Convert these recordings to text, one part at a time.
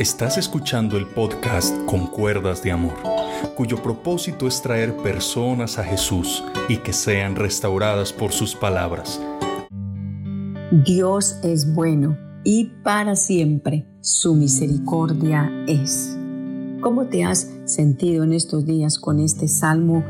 Estás escuchando el podcast Con Cuerdas de Amor, cuyo propósito es traer personas a Jesús y que sean restauradas por sus palabras. Dios es bueno y para siempre su misericordia es. ¿Cómo te has sentido en estos días con este salmo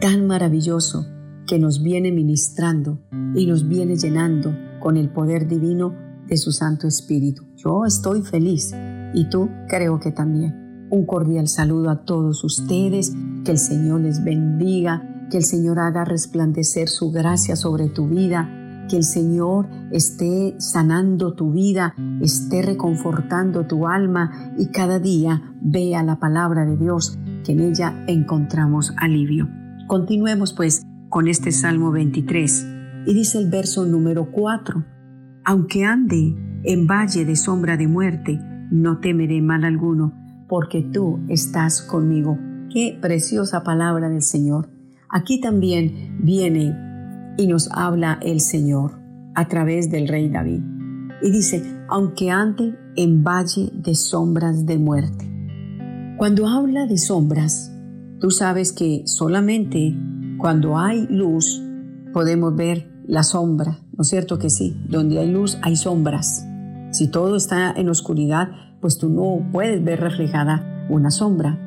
tan maravilloso que nos viene ministrando y nos viene llenando con el poder divino de su Santo Espíritu? Yo estoy feliz y tú creo que también. Un cordial saludo a todos ustedes, que el Señor les bendiga, que el Señor haga resplandecer su gracia sobre tu vida que el Señor esté sanando tu vida, esté reconfortando tu alma y cada día vea la palabra de Dios, que en ella encontramos alivio. Continuemos pues con este Salmo 23 y dice el verso número 4, aunque ande en valle de sombra de muerte, no temeré mal alguno, porque tú estás conmigo. Qué preciosa palabra del Señor. Aquí también viene y nos habla el Señor a través del rey David. Y dice, aunque ande en valle de sombras de muerte. Cuando habla de sombras, tú sabes que solamente cuando hay luz podemos ver la sombra, ¿no es cierto que sí? Donde hay luz hay sombras. Si todo está en oscuridad, pues tú no puedes ver reflejada una sombra.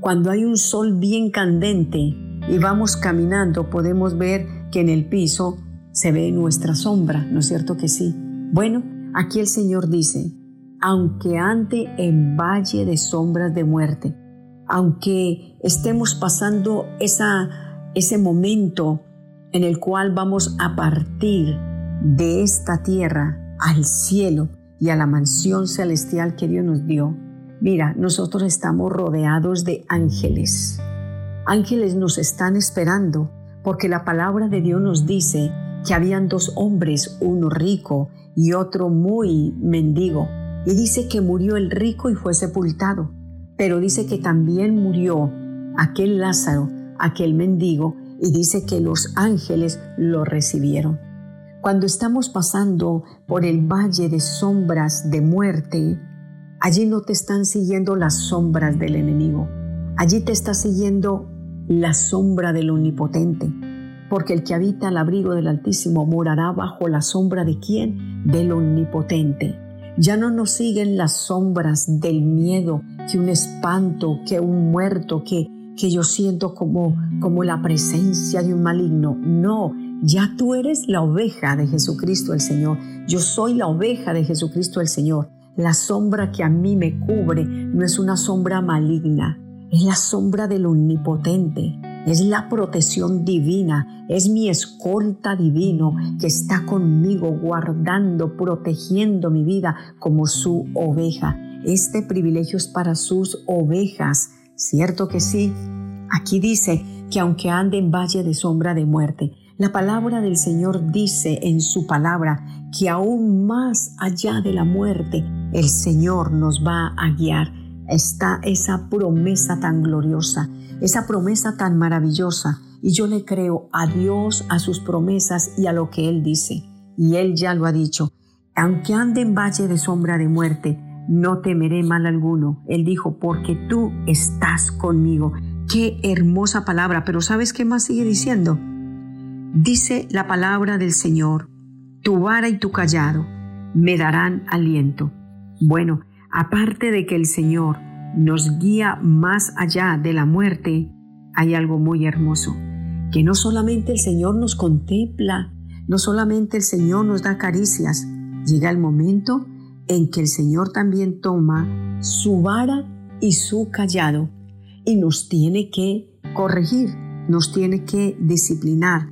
Cuando hay un sol bien candente y vamos caminando, podemos ver que en el piso se ve nuestra sombra, ¿no es cierto que sí? Bueno, aquí el Señor dice, aunque ande en valle de sombras de muerte, aunque estemos pasando esa, ese momento en el cual vamos a partir de esta tierra al cielo y a la mansión celestial que Dios nos dio, mira, nosotros estamos rodeados de ángeles. Ángeles nos están esperando porque la palabra de Dios nos dice que habían dos hombres, uno rico y otro muy mendigo. Y dice que murió el rico y fue sepultado, pero dice que también murió aquel Lázaro, aquel mendigo, y dice que los ángeles lo recibieron. Cuando estamos pasando por el valle de sombras de muerte, allí no te están siguiendo las sombras del enemigo, allí te está siguiendo la sombra del Omnipotente, porque el que habita al abrigo del Altísimo morará bajo la sombra de quién? Del Omnipotente. Ya no nos siguen las sombras del miedo, que un espanto, que un muerto, que, que yo siento como, como la presencia de un maligno. No, ya tú eres la oveja de Jesucristo el Señor. Yo soy la oveja de Jesucristo el Señor. La sombra que a mí me cubre no es una sombra maligna, es la sombra del omnipotente, es la protección divina, es mi escolta divino que está conmigo guardando, protegiendo mi vida como su oveja. Este privilegio es para sus ovejas, ¿cierto que sí? Aquí dice que aunque ande en valle de sombra de muerte, la palabra del Señor dice en su palabra que aún más allá de la muerte, el Señor nos va a guiar está esa promesa tan gloriosa, esa promesa tan maravillosa. Y yo le creo a Dios, a sus promesas y a lo que Él dice. Y Él ya lo ha dicho. Aunque ande en valle de sombra de muerte, no temeré mal alguno. Él dijo, porque tú estás conmigo. Qué hermosa palabra. Pero ¿sabes qué más sigue diciendo? Dice la palabra del Señor, tu vara y tu callado me darán aliento. Bueno, Aparte de que el Señor nos guía más allá de la muerte, hay algo muy hermoso, que no solamente el Señor nos contempla, no solamente el Señor nos da caricias, llega el momento en que el Señor también toma su vara y su callado y nos tiene que corregir, nos tiene que disciplinar.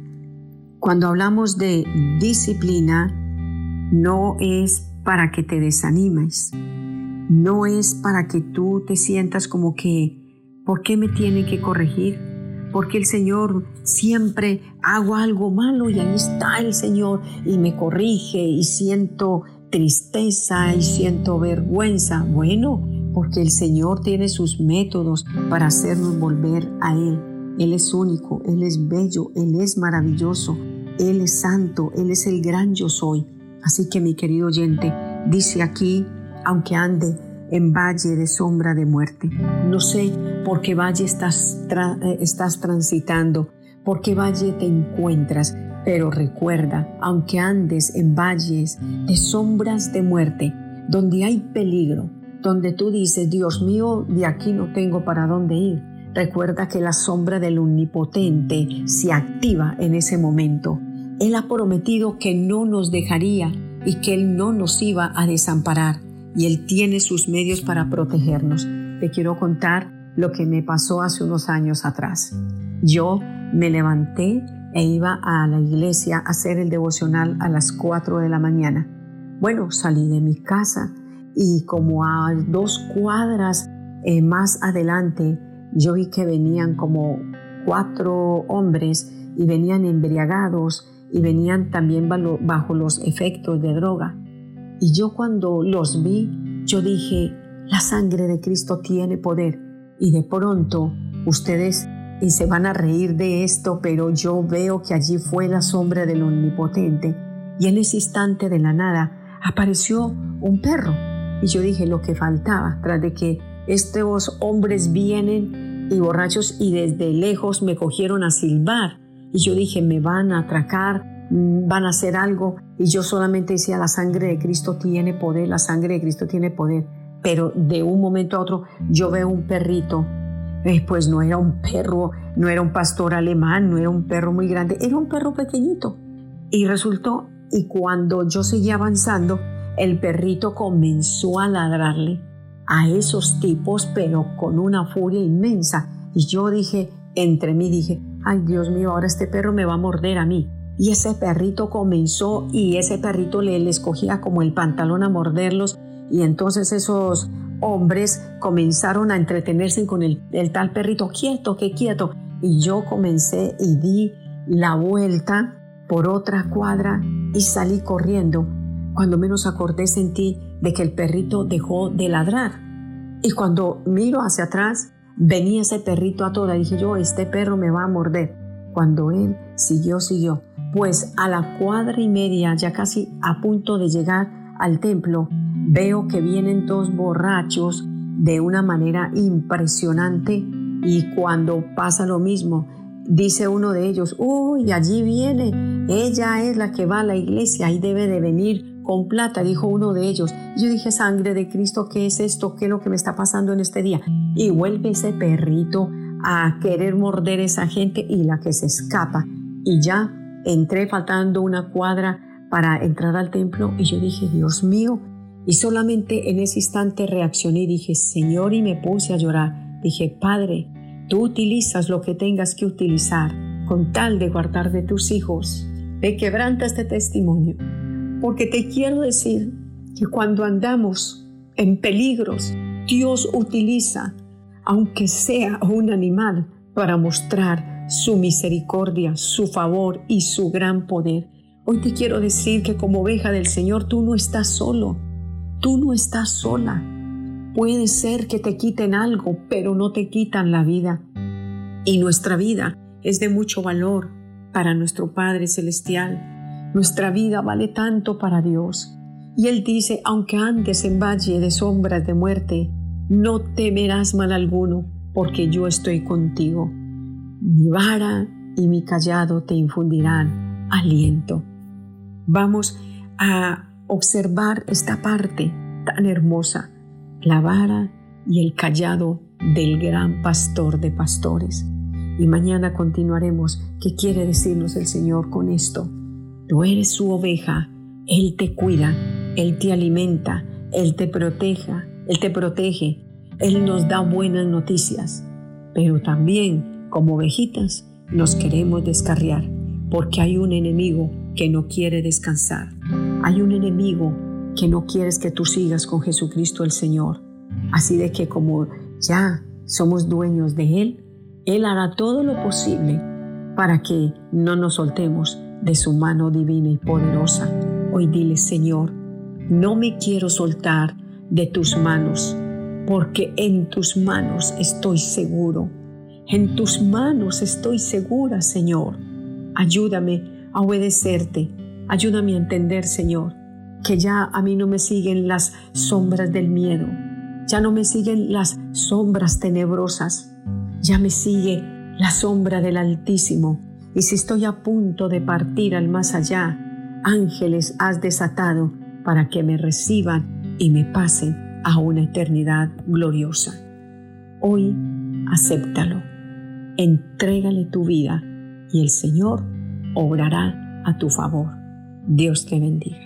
Cuando hablamos de disciplina, no es para que te desanimes, no es para que tú te sientas como que, ¿por qué me tiene que corregir? Porque el Señor siempre hago algo malo y ahí está el Señor y me corrige y siento tristeza y siento vergüenza. Bueno, porque el Señor tiene sus métodos para hacernos volver a Él. Él es único, Él es bello, Él es maravilloso, Él es santo, Él es el gran yo soy. Así que mi querido oyente, dice aquí aunque ande en valle de sombra de muerte. No sé por qué valle estás, eh, estás transitando, por qué valle te encuentras, pero recuerda, aunque andes en valles de sombras de muerte, donde hay peligro, donde tú dices, Dios mío, de aquí no tengo para dónde ir, recuerda que la sombra del omnipotente se activa en ese momento. Él ha prometido que no nos dejaría y que Él no nos iba a desamparar y Él tiene sus medios para protegernos. Te quiero contar lo que me pasó hace unos años atrás. Yo me levanté e iba a la iglesia a hacer el devocional a las 4 de la mañana. Bueno, salí de mi casa y como a dos cuadras eh, más adelante yo vi que venían como cuatro hombres y venían embriagados y venían también bajo los efectos de droga. Y yo cuando los vi, yo dije, la sangre de Cristo tiene poder. Y de pronto ustedes y se van a reír de esto, pero yo veo que allí fue la sombra del omnipotente. Y en ese instante de la nada apareció un perro. Y yo dije lo que faltaba, tras de que estos hombres vienen y borrachos y desde lejos me cogieron a silbar. Y yo dije, me van a atracar, mm, van a hacer algo. Y yo solamente decía, la sangre de Cristo tiene poder, la sangre de Cristo tiene poder. Pero de un momento a otro yo veo un perrito. Eh, pues no era un perro, no era un pastor alemán, no era un perro muy grande, era un perro pequeñito. Y resultó, y cuando yo seguía avanzando, el perrito comenzó a ladrarle a esos tipos, pero con una furia inmensa. Y yo dije, entre mí dije, ay Dios mío, ahora este perro me va a morder a mí. Y ese perrito comenzó y ese perrito le, le escogía como el pantalón a morderlos y entonces esos hombres comenzaron a entretenerse con el, el tal perrito, quieto, que quieto. Y yo comencé y di la vuelta por otra cuadra y salí corriendo. Cuando menos acordé sentí de que el perrito dejó de ladrar. Y cuando miro hacia atrás, venía ese perrito a toda. Dije yo, este perro me va a morder. Cuando él siguió, siguió. Pues a la cuadra y media, ya casi a punto de llegar al templo, veo que vienen dos borrachos de una manera impresionante y cuando pasa lo mismo, dice uno de ellos, uy, allí viene, ella es la que va a la iglesia y debe de venir con plata, dijo uno de ellos. Yo dije, sangre de Cristo, ¿qué es esto? ¿Qué es lo que me está pasando en este día? Y vuelve ese perrito a querer morder a esa gente y la que se escapa. Y ya entré faltando una cuadra para entrar al templo y yo dije, Dios mío, y solamente en ese instante reaccioné y dije, Señor, y me puse a llorar. Dije, Padre, tú utilizas lo que tengas que utilizar con tal de guardar de tus hijos. Te quebranta este testimonio porque te quiero decir que cuando andamos en peligros, Dios utiliza, aunque sea un animal, para mostrar su misericordia, su favor y su gran poder. Hoy te quiero decir que como oveja del Señor tú no estás solo, tú no estás sola. Puede ser que te quiten algo, pero no te quitan la vida. Y nuestra vida es de mucho valor para nuestro Padre Celestial. Nuestra vida vale tanto para Dios. Y Él dice, aunque andes en valle de sombras de muerte, no temerás mal alguno, porque yo estoy contigo. Mi vara y mi callado te infundirán aliento. Vamos a observar esta parte tan hermosa, la vara y el callado del gran pastor de pastores. Y mañana continuaremos qué quiere decirnos el Señor con esto. Tú eres su oveja, Él te cuida, Él te alimenta, Él te proteja, Él te protege, Él nos da buenas noticias, pero también como ovejitas nos queremos descarriar porque hay un enemigo que no quiere descansar. Hay un enemigo que no quieres que tú sigas con Jesucristo el Señor. Así de que como ya somos dueños de Él, Él hará todo lo posible para que no nos soltemos de su mano divina y poderosa. Hoy dile, Señor, no me quiero soltar de tus manos, porque en tus manos estoy seguro. En tus manos estoy segura, Señor. Ayúdame a obedecerte. Ayúdame a entender, Señor, que ya a mí no me siguen las sombras del miedo, Ya no me siguen las sombras tenebrosas, ya me sigue la sombra del Altísimo. Y si estoy a punto de partir al más allá, ángeles has desatado para que me reciban y me pasen a una eternidad gloriosa. Hoy acéptalo, entrégale tu vida y el Señor obrará a tu favor. Dios te bendiga.